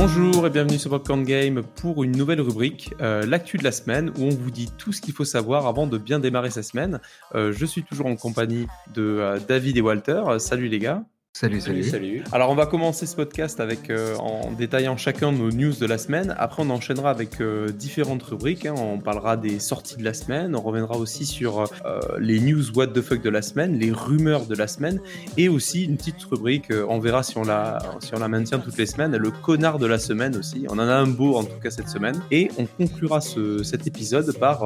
Bonjour et bienvenue sur Popcorn Game pour une nouvelle rubrique, euh, l'actu de la semaine, où on vous dit tout ce qu'il faut savoir avant de bien démarrer sa semaine. Euh, je suis toujours en compagnie de euh, David et Walter. salut les gars. Salut, salut, salut. Alors, on va commencer ce podcast avec, euh, en détaillant chacun nos news de la semaine. Après, on enchaînera avec euh, différentes rubriques. Hein. On parlera des sorties de la semaine. On reviendra aussi sur euh, les news what the fuck de la semaine, les rumeurs de la semaine, et aussi une petite rubrique. on verra si on la, si on la maintient toutes les semaines. Le connard de la semaine aussi. On en a un beau en tout cas cette semaine. Et on conclura ce, cet épisode par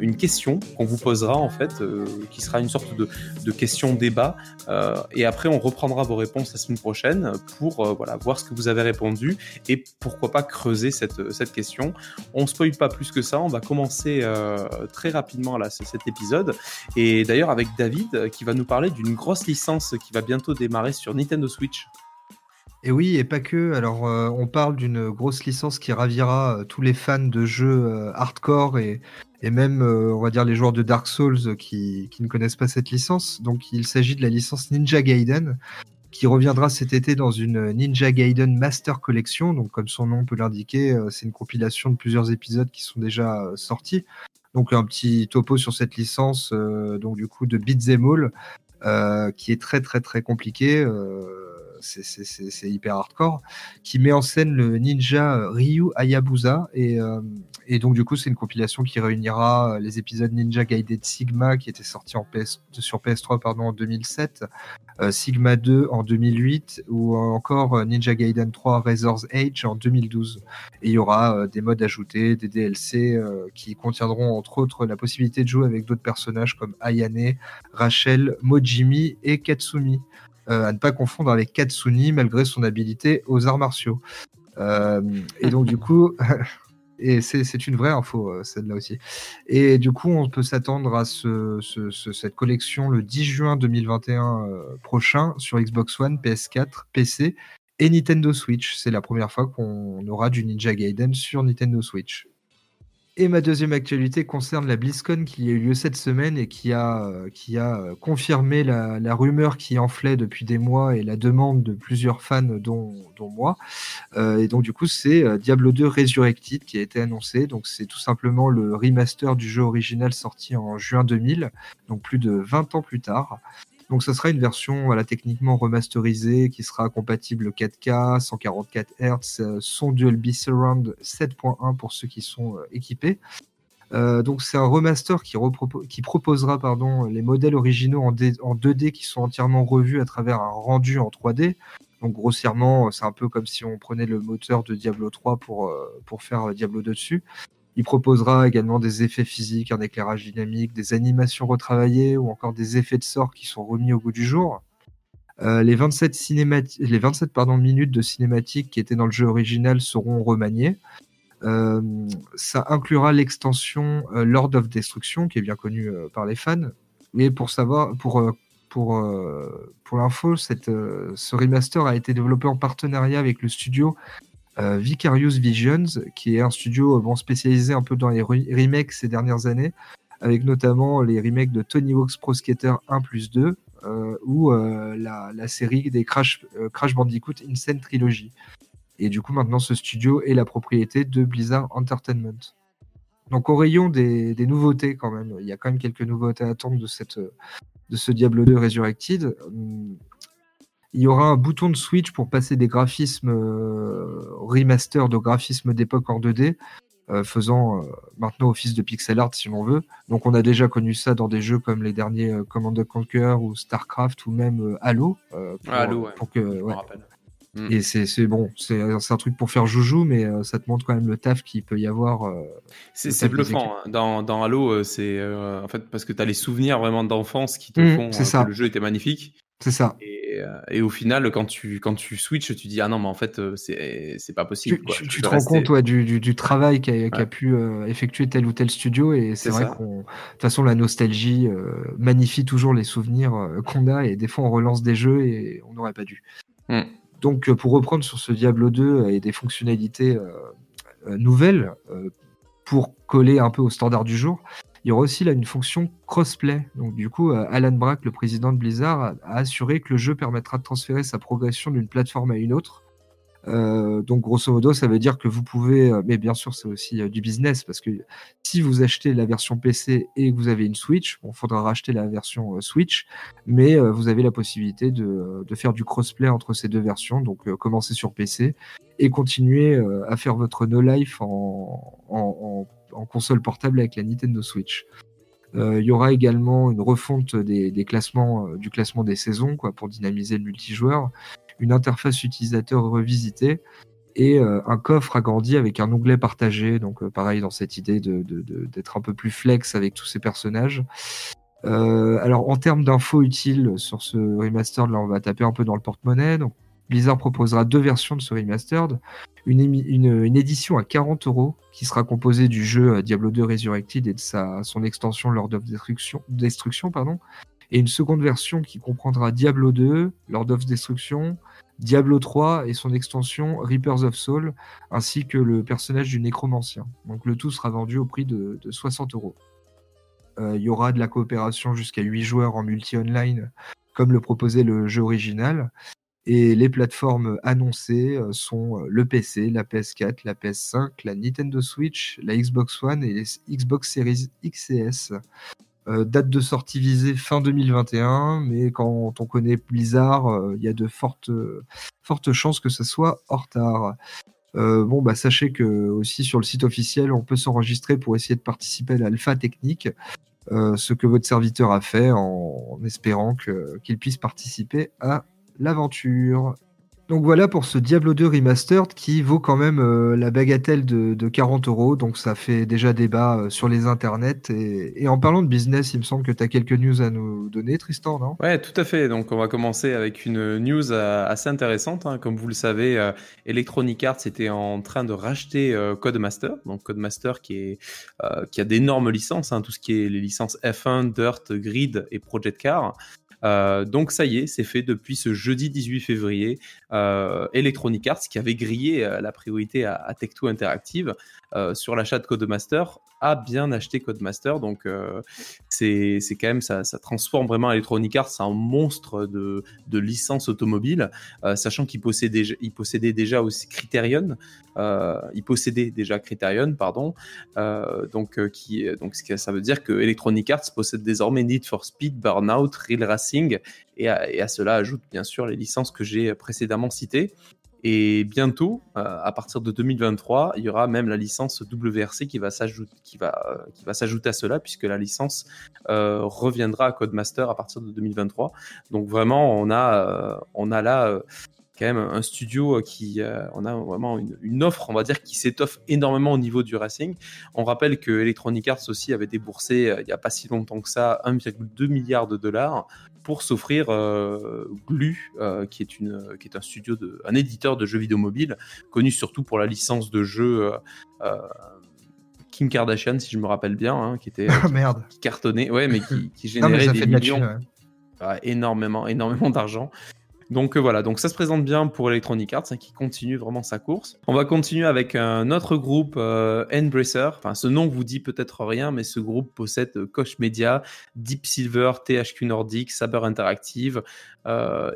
une question qu'on vous posera en fait, qui sera une sorte de, de question débat. Et après, on reprendra vos réponses la semaine prochaine pour euh, voir ce que vous avez répondu et pourquoi pas creuser cette, cette question. On ne spoil pas plus que ça, on va commencer euh, très rapidement là, cet épisode. Et d'ailleurs avec David euh, qui va nous parler d'une grosse licence qui va bientôt démarrer sur Nintendo Switch. Et oui, et pas que. Alors, on parle d'une grosse licence qui ravira tous les fans de jeux hardcore et, même, euh, on va dire, les joueurs de Dark Souls qui, ne connaissent pas cette licence. Donc, il s'agit de la licence Ninja Gaiden, qui reviendra cet été dans une Ninja Gaiden Master Collection. Donc, comme son nom peut l'indiquer, euh, c'est une compilation de plusieurs épisodes qui sont déjà euh, sortis. Donc, un petit topo sur cette licence, donc du coup, de Beat'em All, qui est très, très, très compliqué c'est hyper hardcore, qui met en scène le ninja Ryu Hayabusa. Et, euh, et donc, du coup, c'est une compilation qui réunira les épisodes Ninja Gaiden Sigma, qui était sorti en sur PS3 pardon, en 2007, euh, Sigma 2 en 2008, ou encore Ninja Gaiden 3 Razor's Age en 2012. Et il y aura euh, des modes ajoutés, des DLC qui contiendront entre autres la possibilité de jouer avec d'autres personnages comme Ayane, Rachel, Mojimi et Katsumi. Euh, à ne pas confondre avec Katsuni malgré son habilité aux arts martiaux. Euh, et donc du coup, et c'est une vraie info euh, celle-là aussi. Et du coup, on peut s'attendre à ce, cette collection le 10 juin 2021 prochain sur Xbox One, PS4, PC et Nintendo Switch. C'est la première fois qu'on aura du Ninja Gaiden sur Nintendo Switch. Et ma deuxième actualité concerne la BlizzCon qui a eu lieu cette semaine et qui a, euh, euh, confirmé la, rumeur qui enflait depuis des mois et la demande de plusieurs fans, dont, dont moi. Euh, et donc, du coup, c'est Diablo 2 Resurrected qui a été annoncé. Donc, c'est tout simplement le remaster du jeu original sorti en juin 2000, donc plus de 20 ans plus tard. Donc ça sera une version techniquement remasterisée qui sera compatible 4K, 144 Hz, son Dolby Surround 7.1 pour ceux qui sont euh, équipés. Euh, donc c'est un remaster qui, qui proposera pardon, les modèles originaux en, en, 2D qui sont entièrement revus à travers un rendu en 3D. Donc grossièrement, c'est un peu comme si on prenait le moteur de Diablo 3 pour, euh, pour faire Diablo 2 dessus. Il proposera également des effets physiques, un éclairage dynamique, des animations retravaillées ou encore des effets de sort qui sont remis au goût du jour. Euh, les 27, les 27 pardon, minutes de cinématique qui étaient dans le jeu original seront remaniées. Euh, ça inclura l'extension euh, Lord of Destruction, qui est bien connue par les fans. Mais pour savoir, pour, pour, pour l'info, ce remaster a été développé en partenariat avec le studio euh, Vicarious Visions, qui est un studio euh, bon, spécialisé un peu dans les remakes ces dernières années, avec notamment les remakes de Tony Hawk's Pro Skater 1 plus 2 euh, ou la, série des Crash, Crash Bandicoot Insane Trilogy. Et du coup, maintenant, ce studio est la propriété de Blizzard Entertainment. Donc, au rayon des, des, nouveautés, quand même, il y a quand même quelques nouveautés à attendre de, cette, de ce Diablo 2 Resurrected. Il y aura un bouton de switch pour passer des graphismes euh, remaster de graphismes d'époque en 2D, euh, faisant euh, maintenant office de pixel art si l'on veut. Donc on a déjà connu ça dans des jeux comme les derniers Command Conquer ou Starcraft ou même Halo. Pour, Halo, pour que, hmm. Et c'est bon, c'est un truc pour faire joujou, mais ça te montre quand même le taf qu'il peut y avoir. c'est bluffant. Hein. Dans, dans, Halo, c'est en fait parce que tu as les souvenirs vraiment d'enfance qui te hmm, font ça. que le jeu était magnifique. C'est ça. Euh, et, au final, quand tu, quand tu switches, tu dis Ah non, mais en fait, euh, c'est pas possible. Tu, te rends compte ouais, du, du, travail qu'a pu euh, effectuer tel ou tel studio. Et c'est vrai qu'on. De toute façon, la nostalgie magnifie toujours les souvenirs qu'on a. Et des fois, on relance des jeux et on n'aurait pas dû. Hmm. Donc, pour reprendre sur ce Diablo 2 et des fonctionnalités nouvelles, pour coller un peu au standard du jour, il y aura aussi là une fonction crossplay. Donc du coup, euh, Alan Brack, le président de Blizzard, a, assuré que le jeu permettra de transférer sa progression d'une plateforme à une autre. Euh, donc grosso modo, ça veut dire que vous pouvez, euh, mais bien sûr c'est aussi euh, du business parce que si vous achetez la version PC et que vous avez une Switch, il faudra racheter la version Switch, mais vous avez la possibilité de, faire du crossplay entre ces deux versions, donc commencer sur PC et continuer à faire votre no life en, console portable avec la Nintendo Switch. Il y aura également une refonte des, classements, du classement des saisons quoi, pour dynamiser le multijoueur une interface utilisateur revisitée et euh, un coffre agrandi avec un onglet partagé. Donc euh, pareil dans cette idée d'être un peu plus flex avec tous ces personnages. Euh, alors en termes d'infos utiles sur ce remastered, là on va taper un peu dans le porte-monnaie. Blizzard proposera deux versions de ce remastered. Une, une, édition à 40 euros qui sera composée du jeu Diablo 2 Resurrected et de sa, son extension Lord of Destruction, Destruction pardon, et une seconde version qui comprendra Diablo 2, Lord of Destruction, Diablo 3 et son extension Reapers of Soul, ainsi que le personnage du nécromancien. Donc le tout sera vendu au prix de, 60 euros. Euh, il y aura de la coopération jusqu'à 8 joueurs en multi-online, comme le proposait le jeu original. Et les plateformes annoncées euh, sont le PC, la PS4, la PS5, la Nintendo Switch, la Xbox One et les Xbox Series X et S. Euh, date de sortie visée fin 2021, mais quand on connaît Blizzard, euh, il y a de fortes, chances que ça soit en retard. Euh, bon, bah, sachez que aussi sur le site officiel, on peut s'enregistrer pour essayer de participer à l'alpha technique, ce que votre serviteur a fait en, espérant qu'il puisse participer à l'aventure. Donc voilà pour ce Diablo 2 Remastered qui vaut quand même euh, la bagatelle de, 40 euros. Donc ça fait déjà débat euh, sur les internets. Et, en parlant de business, il me semble que tu as quelques news à nous donner, Tristan, non? Ouais, tout à fait. Donc on va commencer avec une news euh, assez intéressante. Hein. Comme vous le savez, Electronic Arts était en train de racheter Codemaster. Donc Codemaster qui, a d'énormes licences, hein, tout ce qui est les licences F1, Dirt, Grid et Project Car. Donc ça y est, c'est fait depuis ce jeudi 18 février. Euh, Electronic Arts, qui avait grillé euh, la priorité à, à Tech2 Interactive sur l'achat de Codemaster, a bien acheté Codemaster. Donc c'est quand même, ça, ça, transforme vraiment Electronic Arts en monstre de, de licence automobile, sachant qu'il possédait, possédait déjà aussi Criterion, il possédait déjà Criterion, pardon. donc, qui, donc ça veut dire que Electronic Arts possède désormais Need for Speed, Burnout, Real Racing, et à, cela ajoute bien sûr les licences que j'ai précédemment citées. Et bientôt, euh, à partir de 2023, il y aura même la licence WRC qui va s'ajouter, euh, qui va s'ajouter à cela, puisque la licence euh, reviendra à Codemaster à partir de 2023. Donc vraiment, on a, on a là quand même un studio qui, on a vraiment une, une, offre, on va dire, qui s'étoffe énormément au niveau du racing. On rappelle que Electronic Arts aussi avait déboursé il n'y a pas si longtemps que ça 1,2 milliard de dollars pour s'offrir euh, Glu, euh, qui est une, qui est un studio de, un éditeur de jeux vidéo mobiles, connu surtout pour la licence de jeux euh, Kim Kardashian, si je me rappelle bien, hein, qui était oh, merde. qui cartonnait, ouais, mais qui, qui générait des millions, énormément, énormément d'argent. Donc euh, voilà, donc ça se présente bien pour Electronic Arts hein, qui continue vraiment sa course. On va continuer avec un autre groupe, euh, ce nom vous dit peut-être rien, mais ce groupe possède euh, Koch Media, Deep Silver, THQ Nordic, Saber Interactive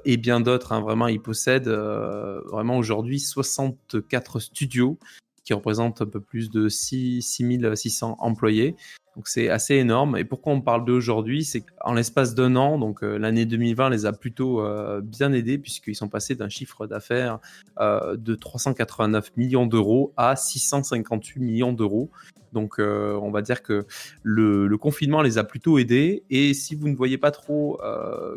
et bien d'autres. Hein. Vraiment, il possède vraiment aujourd'hui 64 studios qui représentent un peu plus de 6, 6600 employés. Donc c'est assez énorme. Et pourquoi on parle d'aujourd'hui? C'est qu'en l'espace d'un an, donc euh, l'année 2020 les a plutôt euh, bien aidés puisqu'ils sont passés d'un chiffre d'affaires euh, de 389 millions d'euros à 658 millions d'euros. Donc on va dire que le, confinement les a plutôt aidés. Et si vous ne voyez pas trop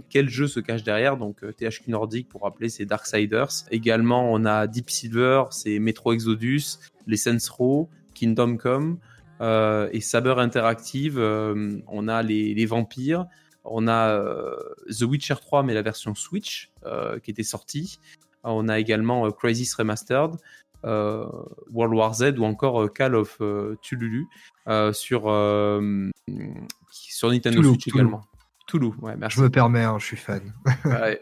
quel jeu se cache derrière, donc THQ Nordic pour rappeler c'est Darksiders. Également on a Deep Silver, c'est Metro Exodus, les Saints Row, Kingdom Come. Euh, et Saber Interactive, euh, on a les, vampires, on a euh, The Witcher 3, mais la version Switch qui était sortie. On a également Crisis Remastered, World War Z ou encore Call of Tululu sur, sur Nintendo Switch également. Toulouse, ouais, merci. Je me permets, hein, je suis fan.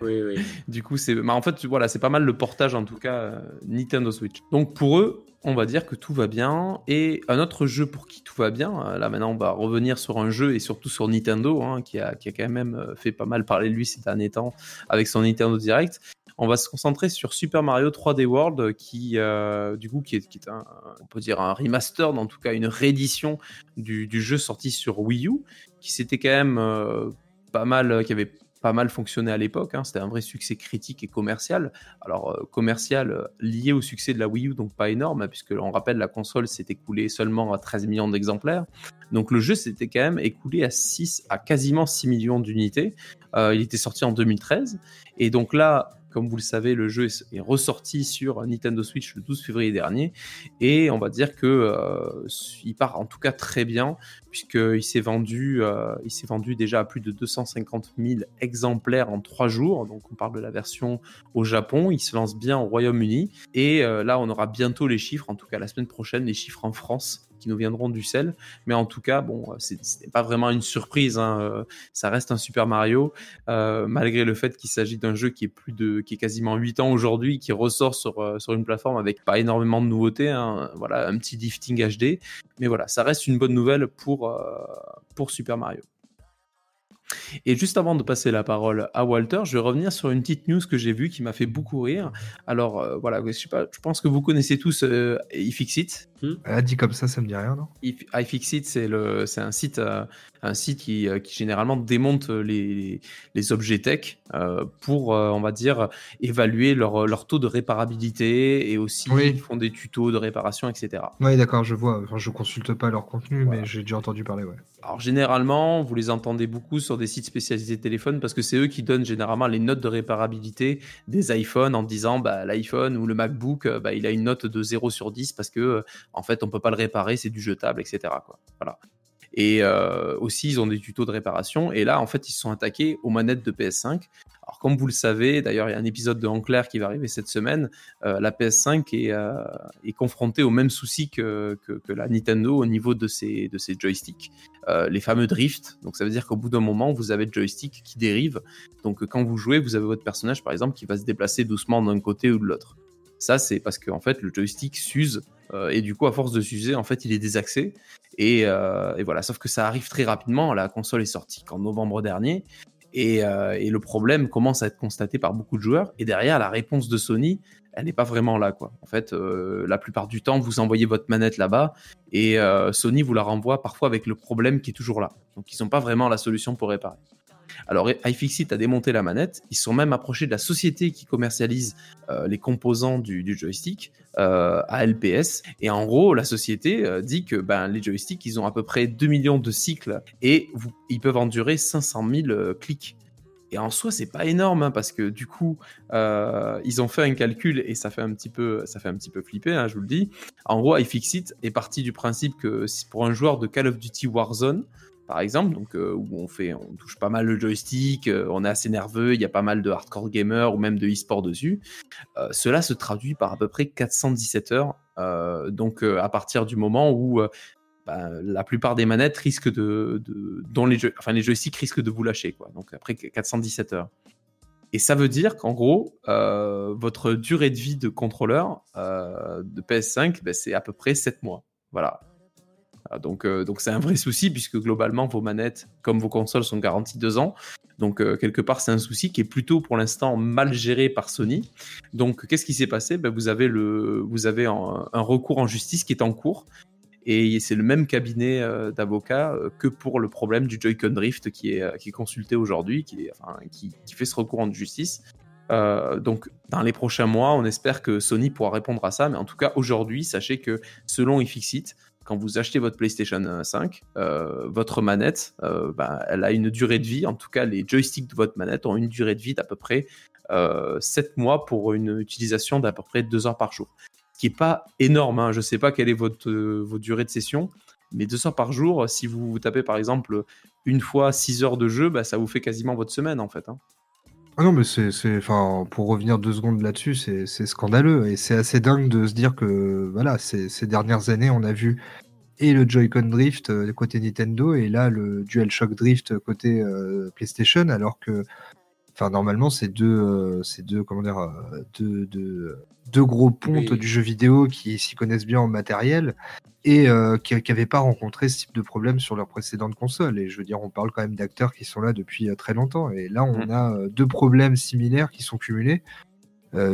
oui, oui. Du coup, c'est, bah, en fait, voilà, c'est pas mal le portage en tout cas Nintendo Switch. Donc pour eux, on va dire que tout va bien. Et un autre jeu pour qui tout va bien, euh, là maintenant on va revenir sur un jeu et surtout sur Nintendo, hein, qui, a, qui, a, quand même euh, fait pas mal parler de lui ces derniers temps avec son Nintendo Direct. On va se concentrer sur Super Mario 3D World, qui, euh, du coup, qui est, qui est un, on peut dire un remaster, en tout cas une réédition du, du jeu sorti sur Wii U, qui s'était quand même euh, pas mal, qui avait pas mal fonctionné à l'époque. Hein. C'était un vrai succès critique et commercial. Alors, euh, commercial euh, lié au succès de la Wii U, donc pas énorme, hein, puisque on rappelle, la console s'est écoulée seulement à 13 millions d'exemplaires. Donc, le jeu s'était quand même écoulé à 6, à quasiment 6 millions d'unités. Euh, il était sorti en 2013. Et donc là, comme vous le savez, le jeu est ressorti sur Nintendo Switch le 12 février dernier et on va dire que euh, part en tout cas très bien puisqu'il s'est vendu, euh, il s'est vendu déjà à plus de 250 000 exemplaires en trois jours. Donc on parle de la version au Japon. Il se lance bien au Royaume-Uni et euh, là on aura bientôt les chiffres, en tout cas la semaine prochaine, les chiffres en France qui nous viendront du sel. Mais en tout cas, bon, ce n'est pas vraiment une surprise. Hein. Euh, ça reste un Super Mario, euh, malgré le fait qu'il s'agit d'un jeu qui est plus de, qui est quasiment 8 ans aujourd'hui, qui ressort sur, euh, sur une plateforme avec pas énormément de nouveautés. Hein. Voilà, un petit lifting HD. Mais voilà, ça reste une bonne nouvelle pour, pour Super Mario. Et juste avant de passer la parole à Walter, je vais revenir sur une petite news que j'ai vue qui m'a fait beaucoup rire. Alors euh, voilà, je, sais pas, je pense que vous connaissez tous euh, iFixit. Hmm ah, dit comme ça, ça me dit rien, non? iFixit, c'est le, c'est un site, euh, un site qui, euh, qui, généralement démonte les, les objets tech pour, on va dire, évaluer leur, leur taux de réparabilité et aussi ils font des tutos de réparation, etc. Oui, d'accord, je vois. Enfin, je consulte pas leur contenu, mais j'ai déjà entendu parler, ouais. Alors généralement, vous les entendez beaucoup sur des sites spécialisés téléphone parce que c'est eux qui donnent généralement les notes de réparabilité des iPhones en disant bah, l'iPhone ou le MacBook, euh, bah, il a une note de 0 sur 10 parce que euh, en fait on peut pas le réparer, c'est du jetable, etc. Quoi. Voilà. Et euh, aussi, ils ont des tutos de réparation. Et là, en fait, ils se sont attaqués aux manettes de PS5. Alors, comme vous le savez, d'ailleurs, il y a un épisode de En clair qui va arriver cette semaine. Euh, la PS5 est, euh, est, confrontée au même souci que, que, la Nintendo au niveau de ses, de ses joysticks. Les fameux drift. Donc, ça veut dire qu'au bout d'un moment, vous avez le joystick qui dérive. Donc, quand vous jouez, vous avez votre personnage, par exemple, qui va se déplacer doucement d'un côté ou de l'autre. Ça, c'est parce qu'en en fait, le joystick s'use euh, et du coup, à force de s'user, en fait, il est désaxé. Euh, et, voilà, sauf que ça arrive très rapidement. La console est sortie qu'en novembre dernier. Et, euh, et, le problème commence à être constaté par beaucoup de joueurs. Et derrière, la réponse de Sony, elle n'est pas vraiment là. En fait, la plupart du temps, vous envoyez votre manette là-bas et Sony vous la renvoie parfois avec le problème qui est toujours là. Donc, ils n'ont pas vraiment la solution pour réparer. Alors iFixit a démonté la manette, ils sont même approchés de la société qui commercialise euh, les composants du, joystick, euh, LPS. et en gros la société euh, dit que ben, les joysticks, ils ont à peu près 2 millions de cycles et ils peuvent endurer 500 000 euh, clics. Et en soi, c'est pas énorme hein, parce que du coup, euh, ils ont fait un calcul et ça fait un petit peu, ça fait un petit peu flipper, hein, je vous le dis. En gros, iFixit est parti du principe que pour un joueur de Call of Duty Warzone, par exemple, donc euh, où on fait, on touche pas mal le joystick, euh, on est assez nerveux, il y a pas mal de hardcore gamers ou même de e-sport dessus. Euh, cela se traduit par à peu près 417 heures. donc à partir du moment où bah, la plupart des manettes risquent de, de dont les jeux, enfin les joysticks risquent de vous lâcher quoi. Donc après 417 heures. Et ça veut dire qu'en gros, votre durée de vie de contrôleur de PS5, ben, c'est à peu près 7 mois. Voilà. Ah, donc, euh, donc c'est un vrai souci puisque globalement vos manettes, comme vos consoles, sont garanties deux ans. Donc euh, quelque part c'est un souci qui est plutôt pour l'instant mal géré par Sony. Donc qu'est-ce qui s'est passé? Ben, Vous avez, un, recours en justice qui est en cours. Et c'est le même cabinet euh, d'avocats que pour le problème du Joy-Con Drift qui est, consulté aujourd'hui, qui, fait ce recours en justice. donc, dans les prochains mois, on espère que Sony pourra répondre à ça. Mais en tout cas, aujourd'hui, sachez que selon iFixit, quand vous achetez votre PlayStation 5, euh, votre manette, euh, bah, elle a une durée de vie, en tout cas les joysticks de votre manette ont une durée de vie d'à peu près 7 euh, mois pour une utilisation d'à peu près 2 heures par jour. Ce qui n'est pas énorme, hein. je ne sais pas quelle est votre, votre durée de session, mais 2 heures par jour, si vous, vous tapez par exemple une fois 6 heures de jeu, bah, ça vous fait quasiment votre semaine en fait. Hein. Ah non, mais c'est, c'est, enfin, pour revenir deux secondes là-dessus, c'est, scandaleux et c'est assez dingue de se dire que, voilà, ces, ces dernières années, on a vu et le Joy-Con Drift euh, côté Nintendo et là le DualShock Drift côté euh, PlayStation, alors que, enfin, normalement, c'est deux, euh, c'est deux, comment dire, deux, deux, deux gros pontes du jeu vidéo qui s'y connaissent bien en matériel et qui n'avaient pas rencontré ce type de problème sur leurs précédentes consoles. Et je veux dire, on parle quand même d'acteurs qui sont là depuis très longtemps. Et là, on mm. a deux problèmes similaires qui sont cumulés.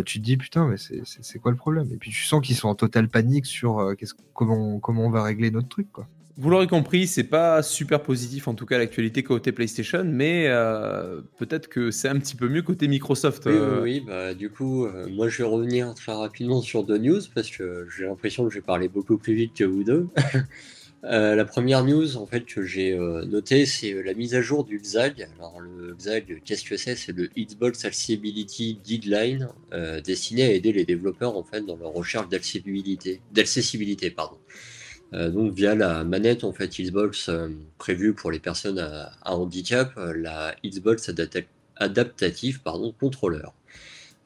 tu te dis putain, mais c'est quoi le problème? Et puis tu sens qu'ils sont en totale panique sur comment, comment on va régler notre truc, quoi. Vous l'aurez compris, c'est pas super positif en tout cas l'actualité côté PlayStation, mais euh, peut-être que c'est un petit peu mieux côté Microsoft. Oui, euh. oui, bah, du coup, euh, moi je vais revenir très rapidement sur deux news parce que j'ai l'impression que j'ai parlé beaucoup plus vite que vous deux. la première news en fait que j'ai notée, c'est la mise à jour du XAG. Alors le XAG, qu'est-ce que c'est? C'est le Xbox Accessibility Guideline destiné à aider les développeurs en fait dans leur recherche d'accessibilité, d'accessibilité pardon. Euh, donc via la manette en fait Xbox euh, prévue pour les personnes à, handicap, euh, la Xbox adaptative pardon contrôleur.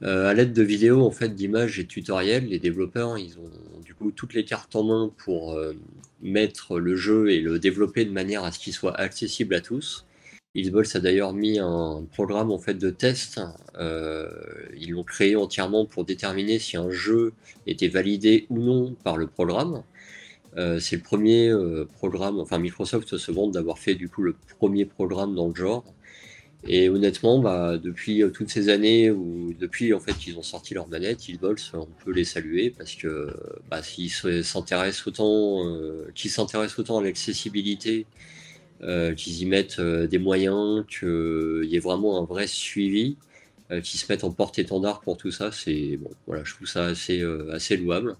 à l'aide de vidéos en fait d'images et tutoriels, les développeurs ils ont du coup toutes les cartes en main pour mettre le jeu et le développer de manière à ce qu'il soit accessible à tous. Xbox a d'ailleurs mis un programme en fait de test. ils l'ont créé entièrement pour déterminer si un jeu était validé ou non par le programme. Euh, c'est le premier euh, programme, enfin Microsoft se vante d'avoir fait du coup le premier programme dans le genre. Et honnêtement, bah, depuis euh, toutes ces années, depuis en fait qu'ils ont sorti leur manette, Xbox, on peut les saluer parce que bah, s'ils s'intéressent autant, qu'ils s'intéressent autant à l'accessibilité, qu'ils y mettent des moyens, qu'il y ait vraiment un vrai suivi, qu'ils se mettent en porte-étendard pour tout ça, c'est bon, voilà, je trouve ça assez, assez louable.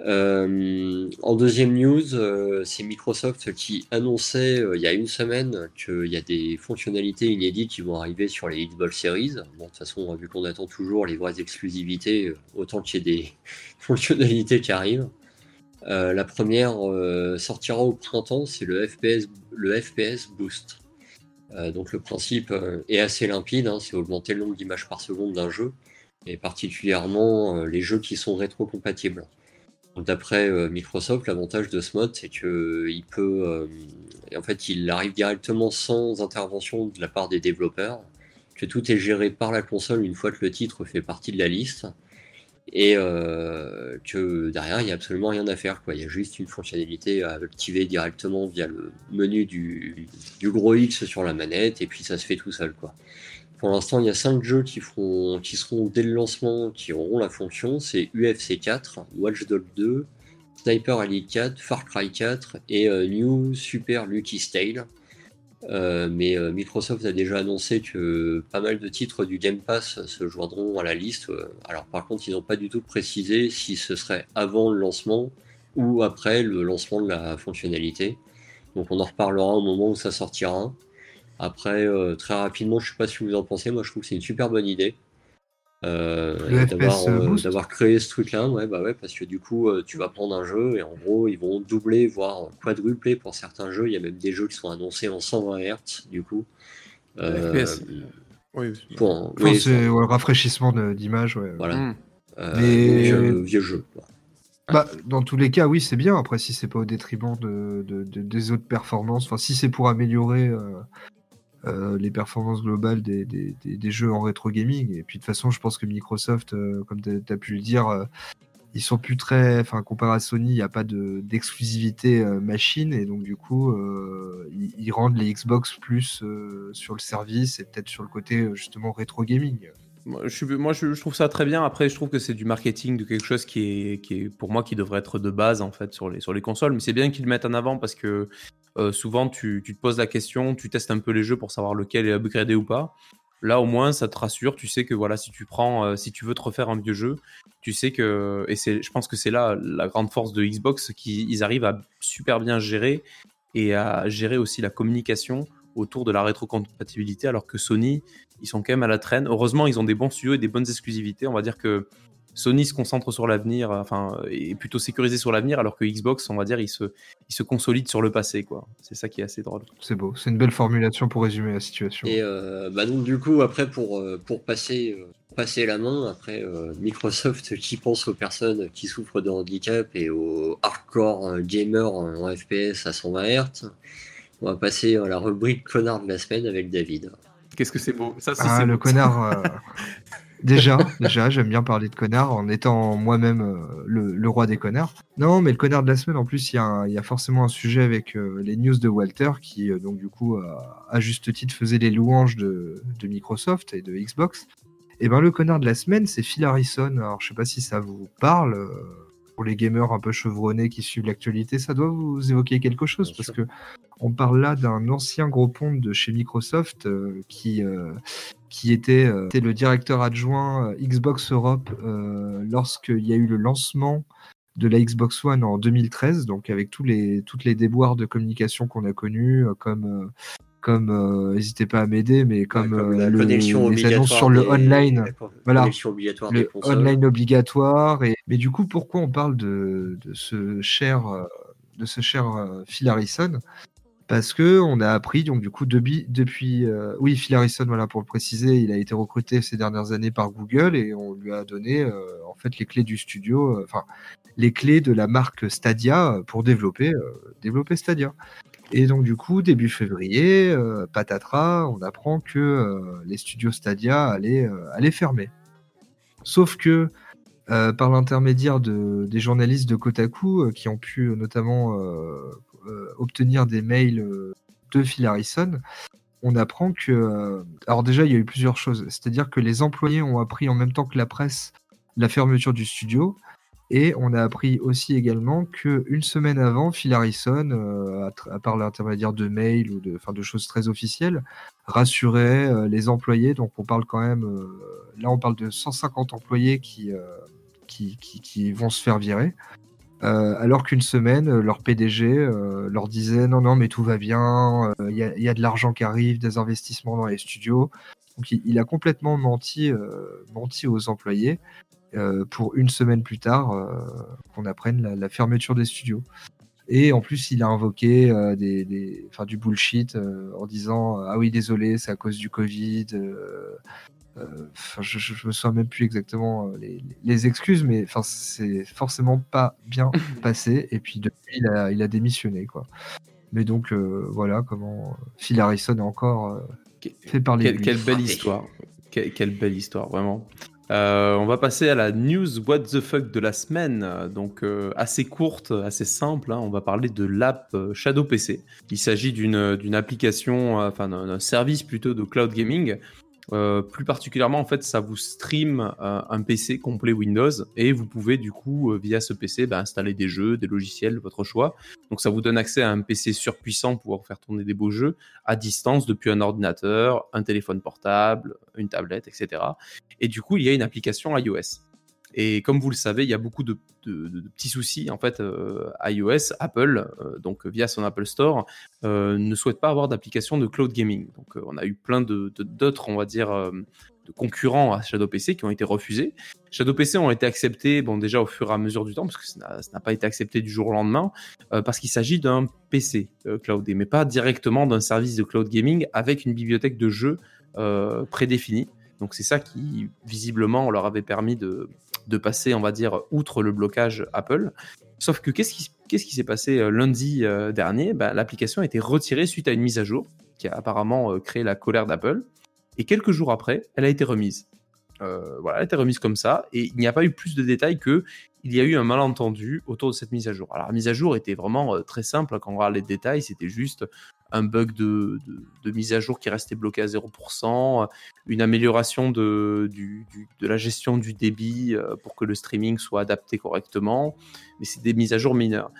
Euh, en deuxième news, euh, c'est Microsoft qui annonçait euh, il y a une semaine qu'il y a des fonctionnalités inédites qui vont arriver sur les Xbox Series. Bon, de toute façon, vu qu'on attend toujours les vraies exclusivités, autant qu'il y ait des fonctionnalités qui arrivent. la première sortira au printemps, c'est le FPS, Boost. donc le principe est assez limpide, hein, c'est augmenter le nombre d'images par seconde d'un jeu, et particulièrement les jeux qui sont rétrocompatibles. D'après euh, Microsoft, l'avantage de ce mode, c'est qu'il peut, euh, en fait, il arrive directement sans intervention de la part des développeurs, que tout est géré par la console une fois que le titre fait partie de la liste, et euh, que derrière, il n'y a absolument rien à faire. Quoi. Il y a juste une fonctionnalité à activer directement via le menu du, du gros X sur la manette, et puis ça se fait tout seul. Quoi. Pour l'instant, il y a 5 jeux qui, feront, qui seront dès le lancement, qui auront la fonction. C'est UFC 4, Watch Dogs 2, Sniper Elite 4, Far Cry 4 et euh, New Super Lucky Tale. Euh, mais euh, Microsoft a déjà annoncé que pas mal de titres du Game Pass se joindront à la liste. Alors par contre, ils n'ont pas du tout précisé si ce serait avant le lancement ou après le lancement de la fonctionnalité. Donc on en reparlera au moment où ça sortira. Après, euh, très rapidement, je ne sais pas si vous en pensez, moi je trouve que c'est une super bonne idée. Euh, euh, d'avoir créé ce truc-là, ouais, bah ouais, parce que du coup, tu vas prendre un jeu et en gros, ils vont doubler, voire quadrupler pour certains jeux. Il y a même des jeux qui sont annoncés en 120 Hz, du coup. FPS. Oui, c'est le rafraîchissement d'image. Ouais. Voilà. Hmm. vieux, jeux. Bah, dans tous les cas, oui, c'est bien. Après, si c'est pas au détriment de, des autres performances, enfin, si c'est pour améliorer euh, les performances globales des, jeux en rétro gaming. Et puis de toute façon, je pense que Microsoft, euh, comme tu as pu le dire, euh, ils sont plus très. Enfin, comparé à Sony, il n'y a pas d'exclusivité machine. Et donc, du coup, ils, rendent les Xbox plus sur le service et peut-être sur le côté justement rétro gaming. Moi, je, trouve ça très bien. Après, je trouve que c'est du marketing de quelque chose qui est, qui est, pour moi, qui devrait être de base en fait sur les, sur les consoles. Mais c'est bien qu'ils le mettent en avant parce que euh, souvent, tu, te poses la question, tu testes un peu les jeux pour savoir lequel est upgradé ou pas. Là, au moins, ça te rassure. Tu sais que voilà, si tu prends, euh, si tu veux te refaire un vieux jeu, tu sais que, et je pense que c'est là la grande force de Xbox, qu'ils arrivent à super bien gérer et à gérer aussi la communication autour de la rétrocompatibilité, alors que Sony, ils sont quand même à la traîne. Heureusement, ils ont des bons studios et des bonnes exclusivités. On va dire que Sony se concentre sur l'avenir, enfin, est plutôt sécurisé sur l'avenir, alors que Xbox, on va dire, il se, il se consolide sur le passé, quoi. C'est ça qui est assez drôle. C'est beau, c'est une belle formulation pour résumer la situation. Et euh, bah donc du coup, après, pour, euh, pour passer, euh, passer la main, après, Microsoft qui pense aux personnes qui souffrent de handicap et aux hardcore gamers en FPS à 120 Hz, on va passer à la rubrique connard de la semaine avec David. Qu'est-ce que c'est beau ça, Ah, le connard Déjà, déjà, j'aime bien parler de connard en étant moi-même euh, le, roi des connards. Non, mais le connard de la semaine, en plus, il y, a forcément un sujet avec euh, les news de Walter qui, euh, donc, du coup, à juste titre, faisait les louanges de, Microsoft et de Xbox. Et ben le connard de la semaine, c'est Phil Harrison. Alors je sais pas si ça vous parle. Euh, pour les gamers un peu chevronnés qui suivent l'actualité, ça doit vous évoquer quelque chose parce que on parle là d'un ancien gros pont de chez Microsoft euh, qui qui était, était, le directeur adjoint Xbox Europe lorsqu'il y a eu le lancement de la Xbox One en 2013, donc avec tous les, toutes les déboires de communication qu'on a connus, euh, comme, euh, comme euh, n'hésitez pas à m'aider, mais comme, la le, connexion les annonces sur le online, voilà, le online obligatoire. Et, mais du coup, pourquoi on parle de, de ce cher, de ce cher Phil Harrison? Parce que on a appris donc du coup depuis, depuis oui Phil Harrison voilà pour le préciser il a été recruté ces dernières années par Google et on lui a donné en fait les clés du studio enfin les clés de la marque Stadia pour développer, euh, développer Stadia. Et donc du coup, début février, euh, patatras, on apprend que euh, les studios Stadia allaient, allaient fermer. Sauf que par l'intermédiaire de, des journalistes de Kotaku qui ont pu notamment obtenir des mails de Phil Harrison, on apprend que... alors déjà, il y a eu plusieurs choses. C'est-à-dire que les employés ont appris en même temps que la presse la fermeture du studio, et on a appris aussi également qu'une semaine avant, Phil Harrison, euh, à, part l'intermédiaire de mails ou de, de choses très officielles, rassurait euh, les employés. Donc on parle quand même, euh, là on parle de 150 employés qui, vont se faire virer. Alors qu'une semaine, leur PDG leur disait non, non, mais tout va bien, il y, a de l'argent qui arrive, des investissements dans les studios. Donc il, a complètement menti, aux employés. Euh, pour une semaine plus tard euh, qu'on apprenne la, fermeture des studios. Et en plus, il a invoqué euh, des, des du bullshit en disant Ah oui, désolé, c'est à cause du Covid. Je, je, me souviens même plus exactement les, excuses, mais c'est forcément pas bien passé. Et puis depuis, il a, il a démissionné. Quoi. Mais donc, voilà comment Phil Harrison a encore fait parler. quelle belle histoire. quelle belle histoire, vraiment. Euh, on va passer à la news what the fuck de la semaine, donc euh, assez courte, assez simple. Hein. On va parler de l'app euh, Shadow PC. Il s'agit d'une application, enfin d'un service plutôt de cloud gaming euh, plus particulièrement, en fait, ça vous stream euh, un PC complet Windows et vous pouvez du coup, euh, via ce PC, bah, installer des jeux, des logiciels, votre choix. Donc ça vous donne accès à un PC surpuissant pour pouvoir faire tourner des beaux jeux à distance depuis un ordinateur, un téléphone portable, une tablette, etc. Et du coup, il y a une application iOS. Et comme vous le savez, il y a beaucoup de, petits soucis. En fait, euh, iOS, Apple, euh, donc via son Apple Store, euh, ne souhaite pas avoir d'application de cloud gaming. Donc, on a eu plein d'autres, on va dire, de concurrents à Shadow PC qui ont été refusés. Shadow PC ont été acceptés, bon, déjà au fur et à mesure du temps, parce que ça n'a pas été accepté du jour au lendemain, parce qu'il s'agit d'un PC cloudé, mais pas directement d'un service de cloud gaming avec une bibliothèque de jeux prédéfinie. Donc c'est ça qui, visiblement, leur avait permis de, de passer, on va dire, outre le blocage Apple. Sauf que qu'est-ce qui, s'est passé euh, lundi euh, dernier? Ben, L'application a été retirée suite à une mise à jour qui a apparemment euh, créé la colère d'Apple. Et quelques jours après, elle a été remise. voilà, elle a été remise comme ça. Et il n'y a pas eu plus de détails que il y a eu un malentendu autour de cette mise à jour. Alors la mise à jour était vraiment très simple. Quand on regarde les détails, c'était juste un bug de, mise à jour qui restait bloqué à 0%, une amélioration de, la gestion du débit euh, pour que le streaming soit adapté correctement, mais c'est des mises à jour mineures.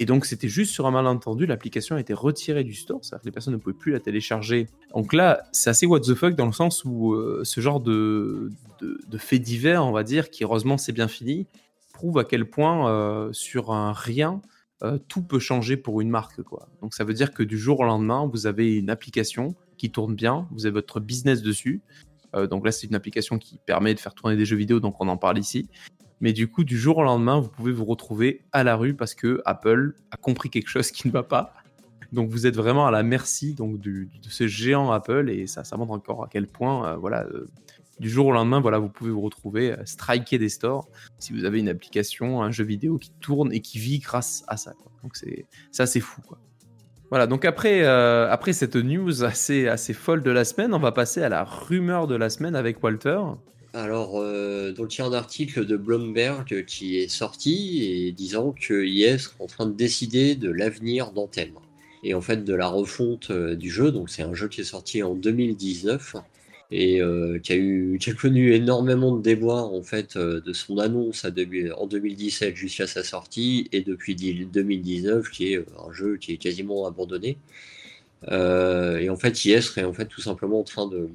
Et donc c'était juste sur un malentendu, l'application a été retirée du store, c'est-à-dire que les personnes ne pouvaient plus la télécharger. Donc là, c'est assez what the fuck dans le sens où euh, ce genre de, fait divers, on va dire, qui heureusement c'est bien fini, prouve à quel point euh, sur un rien, euh, tout peut changer pour une marque. Quoi. Donc ça veut dire que du jour au lendemain, vous avez une application qui tourne bien, vous avez votre business dessus. Euh, donc là, c'est une application qui permet de faire tourner des jeux vidéo, donc on en parle ici. Mais du coup, du jour au lendemain, vous pouvez vous retrouver à la rue parce que Apple a compris quelque chose qui ne va pas. Donc vous êtes vraiment à la merci donc, de ce géant Apple et ça, ça montre encore à quel point euh, voilà, du jour au lendemain, voilà, vous pouvez vous retrouver euh, striker des stores si vous avez une application, un jeu vidéo qui tourne et qui vit grâce à ça. Donc c'est ça, c'est fou. Voilà, donc après, euh, après cette news assez, assez folle de la semaine, on va passer à la rumeur de la semaine avec Walter. Alors, euh, il y a un article de Bloomberg qui est sorti et disant que IS est en train de décider de l'avenir d'Anthem et en fait de la refonte du jeu. Donc c'est un jeu qui est sorti en 2019 et qui, a eu, qui a connu énormément de déboires en fait de son annonce en 2017 jusqu'à sa sortie et depuis 2019 qui est un jeu qui est quasiment abandonné. et en fait, IS serait en fait tout simplement en train de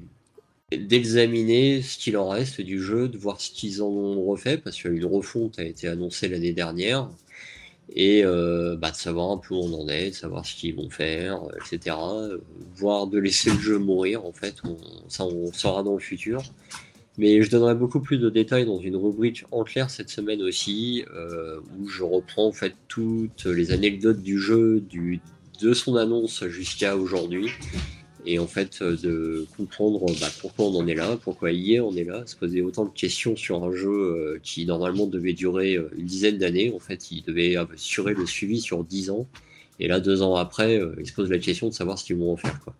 d'examiner ce qu'il en reste du jeu, de voir ce qu'ils en ont refait, parce qu'une refonte a été annoncée l'année dernière, et euh, bah, de savoir un peu où on en est, de savoir ce qu'ils vont faire, etc. Voire de laisser le jeu mourir, en fait, ça on saura dans le futur. Mais je donnerai beaucoup plus de détails dans une rubrique en clair cette semaine aussi, euh, où je reprends en fait toutes les anecdotes du jeu, du, de son annonce jusqu'à aujourd'hui, et en fait euh, de comprendre bah, pourquoi on en est là, pourquoi hier on est là, se poser autant de questions sur un jeu euh, qui normalement devait durer euh, une dizaine d'années, en fait il devait assurer le suivi sur dix ans, et là deux ans après il se pose la question de savoir ce qu'ils vont en faire quoi.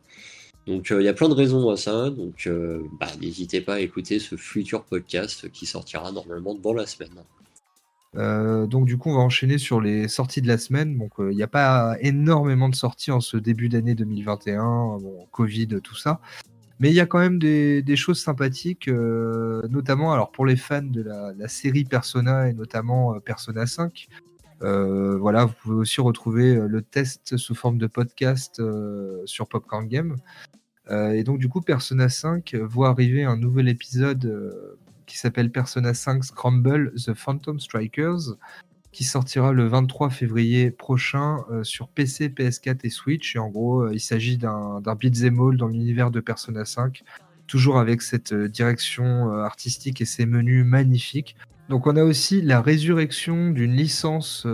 Donc il y a plein de raisons à ça, donc bah, n'hésitez pas à écouter ce futur podcast qui sortira normalement dans la semaine. Euh, donc du coup, on va enchaîner sur les sorties de la semaine. Donc euh, il n'y a pas énormément de sorties en ce début d'année 2021, bon, Covid, tout ça. Mais il y a quand même des, choses sympathiques, euh, notamment alors pour les fans de la, série Persona et notamment Persona 5. voilà, vous pouvez aussi retrouver le test sous forme de podcast sur Popcorn Game. et donc du coup, Persona 5 voit arriver un nouvel épisode qui s'appelle Persona 5 Scramble The Phantom Strikers, qui sortira le 23 février prochain euh, sur PC, PS4 et Switch. Et en gros, euh, il s'agit d'un beat'em all dans l'univers de Persona 5, toujours avec cette euh, direction artistique et ces menus magnifiques. Donc on a aussi la résurrection d'une licence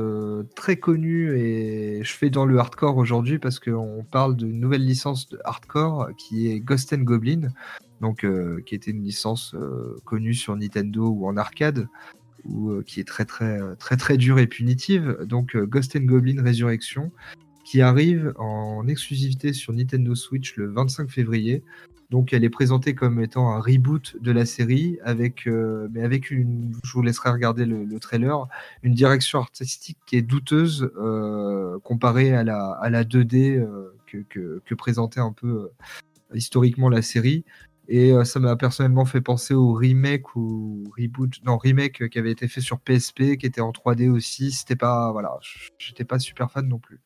très connue et je fais dans le hardcore aujourd'hui parce qu'on parle d'une nouvelle licence de hardcore qui est Ghost Goblin donc euh, qui était une licence euh, connue sur Nintendo ou en arcade, ou euh, qui est très très très très dure et punitive. Donc Ghost Goblin Resurrection, qui arrive en exclusivité sur Nintendo Switch le 25 février. Donc elle est présentée comme étant un reboot de la série, avec, mais avec une, je vous laisserai regarder le, trailer, une direction artistique qui est douteuse comparée à la, à la 2D que, que, que, présentait un peu historiquement la série. Et euh, ça m'a personnellement fait penser au remake ou reboot, non remake qui avait été fait sur PSP, qui était en 3D aussi. C'était pas, voilà, j'étais pas super fan non plus.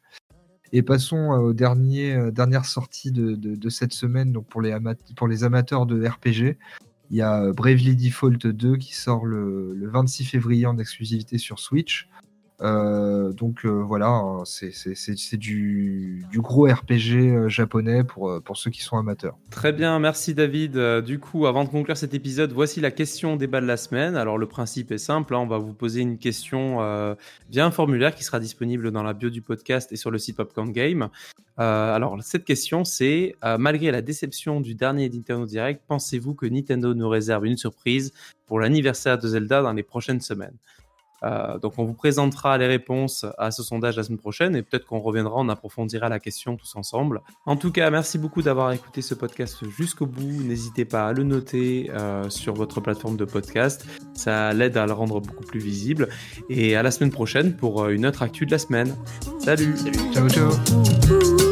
Et passons euh, aux dernières euh, dernières sorties de, cette semaine. Pour les, amateurs de RPG, il y a Bravely Default 2 qui sort le 26 février en exclusivité sur Switch. Euh, donc euh, voilà, hein, c'est du, gros RPG euh, japonais pour, pour ceux qui sont amateurs. Très bien, merci David. Du coup, avant de conclure cet épisode, voici la question débat de la semaine. Alors le principe est simple, hein, on va vous poser une question via un formulaire qui sera disponible dans la bio du podcast et sur le site Popcorn Game. alors cette question c'est, malgré la déception du dernier Nintendo Direct, pensez-vous que Nintendo nous réserve une surprise pour l'anniversaire de Zelda dans les prochaines semaines? Euh, donc on vous présentera les réponses à ce sondage la semaine prochaine et peut-être qu'on reviendra, on approfondira la question tous ensemble. En tout cas, merci beaucoup d'avoir écouté ce podcast jusqu'au bout. N'hésitez pas à le noter euh, sur votre plateforme de podcast. Ça l'aide à le rendre beaucoup plus visible. Et à la semaine prochaine pour euh, une autre actu de la semaine. Salut. Ciao.